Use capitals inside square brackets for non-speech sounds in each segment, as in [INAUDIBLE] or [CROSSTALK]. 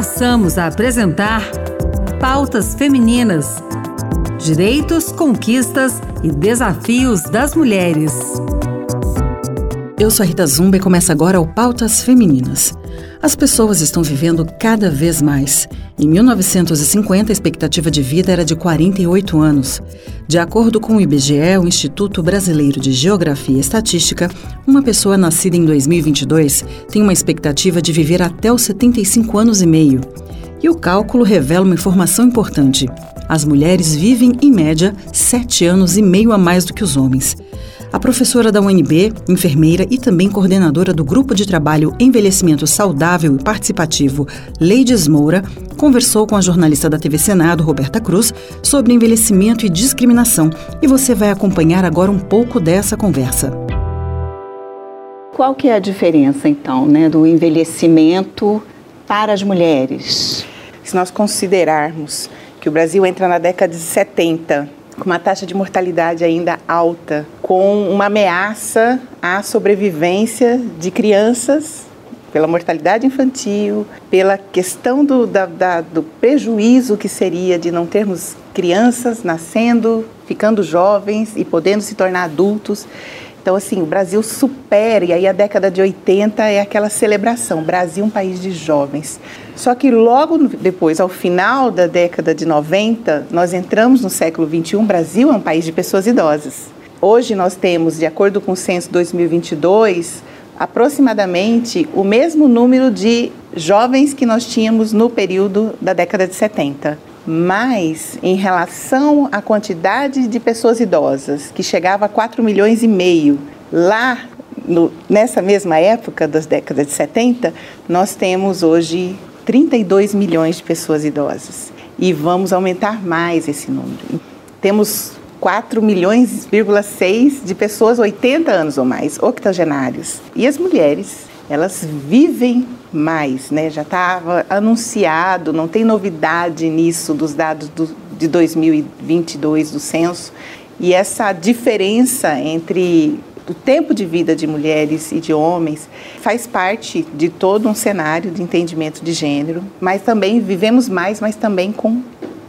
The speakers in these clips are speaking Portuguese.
passamos a apresentar Pautas Femininas: Direitos, Conquistas e Desafios das Mulheres. Eu sou a Rita Zumba e começa agora o Pautas Femininas. As pessoas estão vivendo cada vez mais. Em 1950, a expectativa de vida era de 48 anos. De acordo com o IBGE, o Instituto Brasileiro de Geografia e Estatística, uma pessoa nascida em 2022 tem uma expectativa de viver até os 75 anos e meio. E o cálculo revela uma informação importante. As mulheres vivem, em média, sete anos e meio a mais do que os homens. A professora da UNB, enfermeira e também coordenadora do Grupo de Trabalho Envelhecimento Saudável e Participativo, Leides Moura, conversou com a jornalista da TV Senado, Roberta Cruz, sobre envelhecimento e discriminação. E você vai acompanhar agora um pouco dessa conversa. Qual que é a diferença, então, né, do envelhecimento para as mulheres? Se nós considerarmos que o Brasil entra na década de 70 com uma taxa de mortalidade ainda alta, com uma ameaça à sobrevivência de crianças pela mortalidade infantil, pela questão do, da, da, do prejuízo que seria de não termos crianças nascendo, ficando jovens e podendo se tornar adultos. Então, assim, o Brasil supera, e aí a década de 80 é aquela celebração, Brasil um país de jovens. Só que logo depois, ao final da década de 90, nós entramos no século 21, Brasil é um país de pessoas idosas. Hoje nós temos, de acordo com o censo 2022, aproximadamente o mesmo número de jovens que nós tínhamos no período da década de 70 mas em relação à quantidade de pessoas idosas, que chegava a 4 milhões e meio, lá no, nessa mesma época das décadas de 70, nós temos hoje 32 milhões de pessoas idosas e vamos aumentar mais esse número. Temos 4 milhões, 6 de pessoas 80 anos ou mais, octogenários. E as mulheres, elas vivem mais, né? Já estava anunciado, não tem novidade nisso dos dados do, de 2022 do censo. E essa diferença entre o tempo de vida de mulheres e de homens faz parte de todo um cenário de entendimento de gênero, mas também vivemos mais, mas também com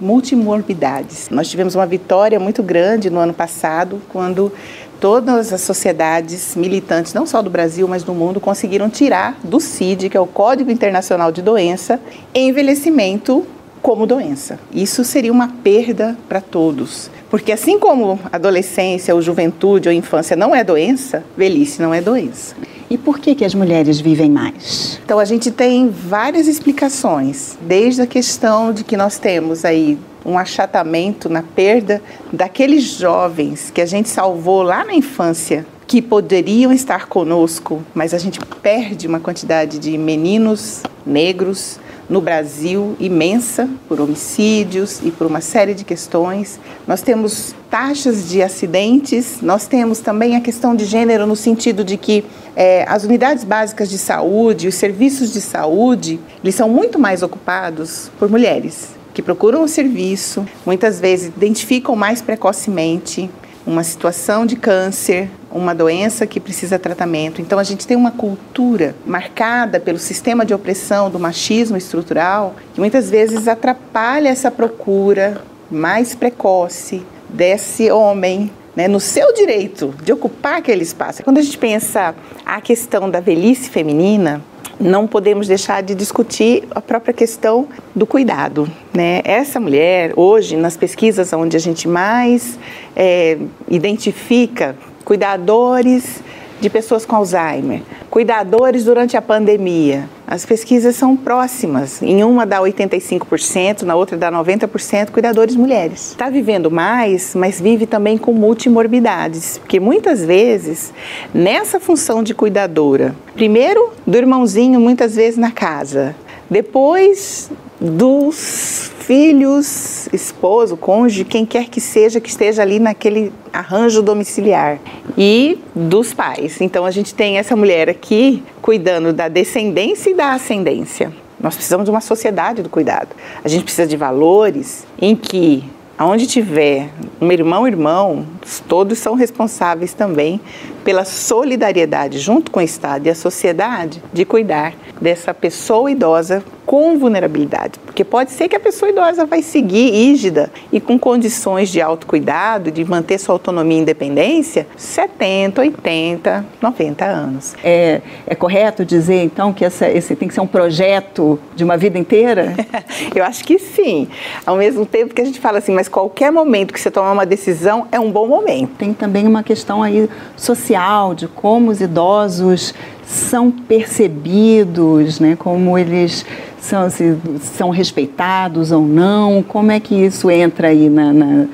multimorbidades. Nós tivemos uma vitória muito grande no ano passado, quando todas as sociedades militantes, não só do Brasil, mas do mundo, conseguiram tirar do CID, que é o Código Internacional de Doença, envelhecimento como doença. Isso seria uma perda para todos. Porque assim como adolescência ou juventude ou infância não é doença, velhice não é doença. E por que, que as mulheres vivem mais? Então a gente tem várias explicações, desde a questão de que nós temos aí um achatamento na perda daqueles jovens que a gente salvou lá na infância, que poderiam estar conosco, mas a gente perde uma quantidade de meninos negros no Brasil imensa por homicídios e por uma série de questões. Nós temos taxas de acidentes, nós temos também a questão de gênero no sentido de que é, as unidades básicas de saúde, os serviços de saúde, eles são muito mais ocupados por mulheres que procuram o serviço, muitas vezes identificam mais precocemente uma situação de câncer, uma doença que precisa tratamento. Então a gente tem uma cultura marcada pelo sistema de opressão do machismo estrutural que muitas vezes atrapalha essa procura mais precoce desse homem né, no seu direito de ocupar aquele espaço. Quando a gente pensa a questão da velhice feminina, não podemos deixar de discutir a própria questão do cuidado. Né? Essa mulher, hoje, nas pesquisas onde a gente mais é, identifica cuidadores de pessoas com Alzheimer, cuidadores durante a pandemia. As pesquisas são próximas. Em uma dá 85%, na outra dá 90% cuidadores mulheres. Está vivendo mais, mas vive também com multimorbidades, porque muitas vezes nessa função de cuidadora, primeiro do irmãozinho muitas vezes na casa, depois dos filhos, esposo, cônjuge, quem quer que seja que esteja ali naquele arranjo domiciliar e dos pais. Então a gente tem essa mulher aqui cuidando da descendência e da ascendência. Nós precisamos de uma sociedade do cuidado. A gente precisa de valores em que aonde tiver um irmão irmão, todos são responsáveis também pela solidariedade junto com o Estado e a sociedade de cuidar dessa pessoa idosa com vulnerabilidade, porque pode ser que a pessoa idosa vai seguir rígida e com condições de autocuidado, de manter sua autonomia e independência, 70, 80, 90 anos. É, é correto dizer então que essa, esse tem que ser um projeto de uma vida inteira? [LAUGHS] Eu acho que sim. Ao mesmo tempo que a gente fala assim, mas qualquer momento que você tomar uma decisão é um bom momento. Tem também uma questão aí social de como os idosos são percebidos, né? Como eles são, se, são respeitados ou não? Como é que isso entra aí na, na,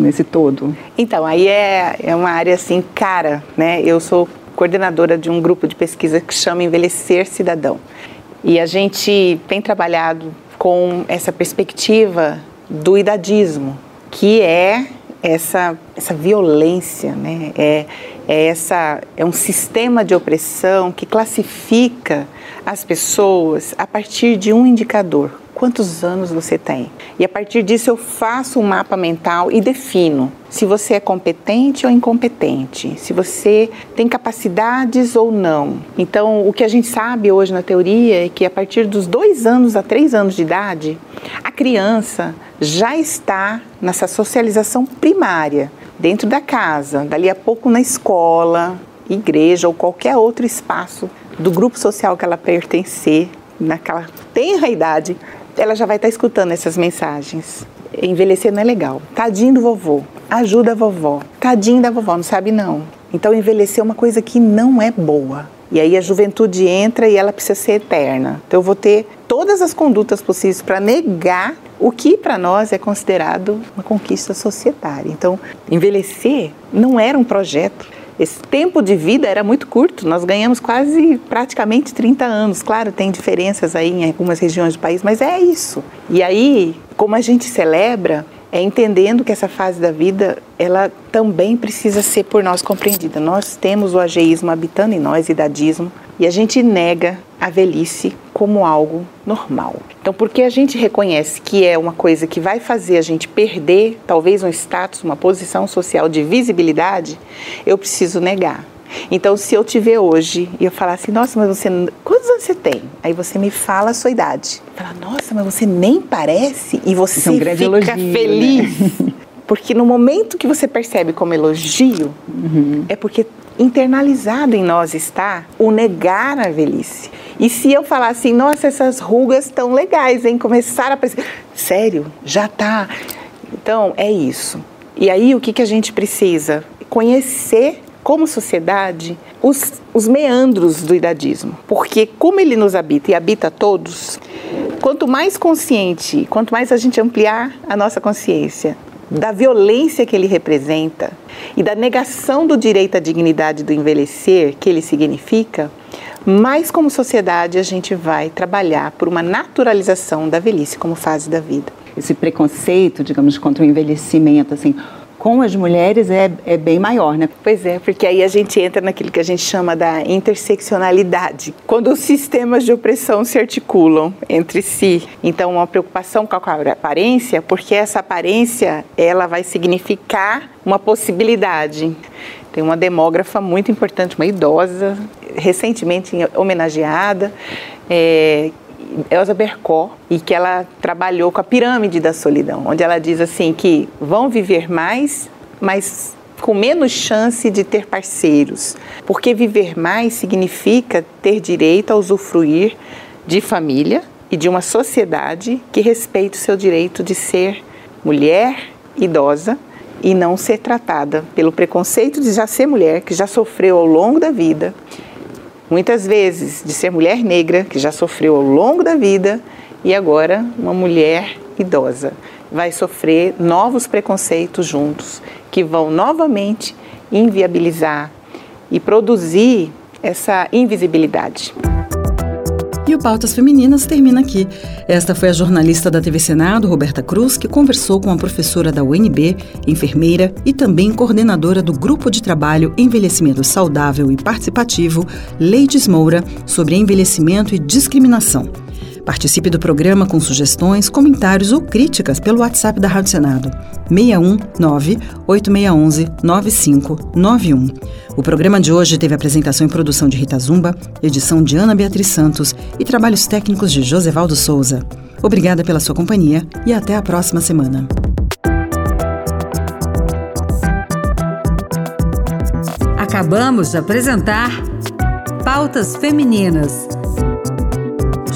nesse todo? Então, aí é, é uma área assim, cara, né? Eu sou coordenadora de um grupo de pesquisa que chama Envelhecer Cidadão. E a gente tem trabalhado com essa perspectiva do idadismo, que é essa, essa violência, né? é, é, essa, é um sistema de opressão que classifica as pessoas a partir de um indicador. Quantos anos você tem? E a partir disso eu faço um mapa mental e defino se você é competente ou incompetente, se você tem capacidades ou não. Então, o que a gente sabe hoje na teoria é que a partir dos dois anos a três anos de idade, a criança já está nessa socialização primária, dentro da casa, dali a pouco na escola, igreja ou qualquer outro espaço do grupo social que ela pertencer, naquela tenra idade, ela já vai estar escutando essas mensagens. Envelhecer não é legal. Tadinho do vovô. Ajuda a vovó. Tadinho da vovó, não sabe não. Então envelhecer é uma coisa que não é boa. E aí a juventude entra e ela precisa ser eterna. Então eu vou ter todas as condutas possíveis para negar o que para nós é considerado uma conquista societária. Então, envelhecer não era um projeto, esse tempo de vida era muito curto, nós ganhamos quase praticamente 30 anos. Claro, tem diferenças aí em algumas regiões do país, mas é isso. E aí, como a gente celebra, é entendendo que essa fase da vida, ela também precisa ser por nós compreendida. Nós temos o ageísmo habitando em nós, idadismo, e a gente nega a velhice como algo normal. Então, porque a gente reconhece que é uma coisa que vai fazer a gente perder talvez um status, uma posição social de visibilidade, eu preciso negar. Então, se eu te ver hoje e eu falar assim, nossa, mas você. Quantos anos você tem? Aí você me fala a sua idade. Fala, nossa, mas você nem parece e você é um fica elogio, né? feliz. Né? Porque no momento que você percebe como elogio, uhum. é porque internalizado em nós está o negar a velhice. E se eu falar assim, nossa, essas rugas estão legais, hein? Começar a aparecer. Sério? Já tá. Então, é isso. E aí, o que, que a gente precisa? Conhecer, como sociedade, os, os meandros do idadismo. Porque, como ele nos habita e habita todos, quanto mais consciente, quanto mais a gente ampliar a nossa consciência da violência que ele representa e da negação do direito à dignidade do envelhecer que ele significa, mais como sociedade a gente vai trabalhar por uma naturalização da velhice como fase da vida. Esse preconceito, digamos, contra o envelhecimento, assim, com as mulheres é, é bem maior, né? Pois é, porque aí a gente entra naquilo que a gente chama da interseccionalidade, quando os sistemas de opressão se articulam entre si. Então, uma preocupação com a aparência, porque essa aparência ela vai significar uma possibilidade. Tem uma demógrafa muito importante, uma idosa, recentemente homenageada, é, Elza Bercó e que ela trabalhou com a pirâmide da solidão, onde ela diz assim que vão viver mais, mas com menos chance de ter parceiros, porque viver mais significa ter direito a usufruir de família e de uma sociedade que respeite o seu direito de ser mulher idosa e não ser tratada pelo preconceito de já ser mulher, que já sofreu ao longo da vida muitas vezes de ser mulher negra, que já sofreu ao longo da vida, e agora uma mulher idosa. Vai sofrer novos preconceitos juntos, que vão novamente inviabilizar e produzir essa invisibilidade. E o Pautas Femininas termina aqui. Esta foi a jornalista da TV Senado, Roberta Cruz, que conversou com a professora da UNB, enfermeira e também coordenadora do Grupo de Trabalho Envelhecimento Saudável e Participativo, Leides Moura, sobre envelhecimento e discriminação. Participe do programa com sugestões, comentários ou críticas pelo WhatsApp da Rádio Senado, 619 8611 9591. O programa de hoje teve apresentação e produção de Rita Zumba, edição de Ana Beatriz Santos e trabalhos técnicos de Josevaldo Souza. Obrigada pela sua companhia e até a próxima semana. Acabamos de apresentar Pautas Femininas.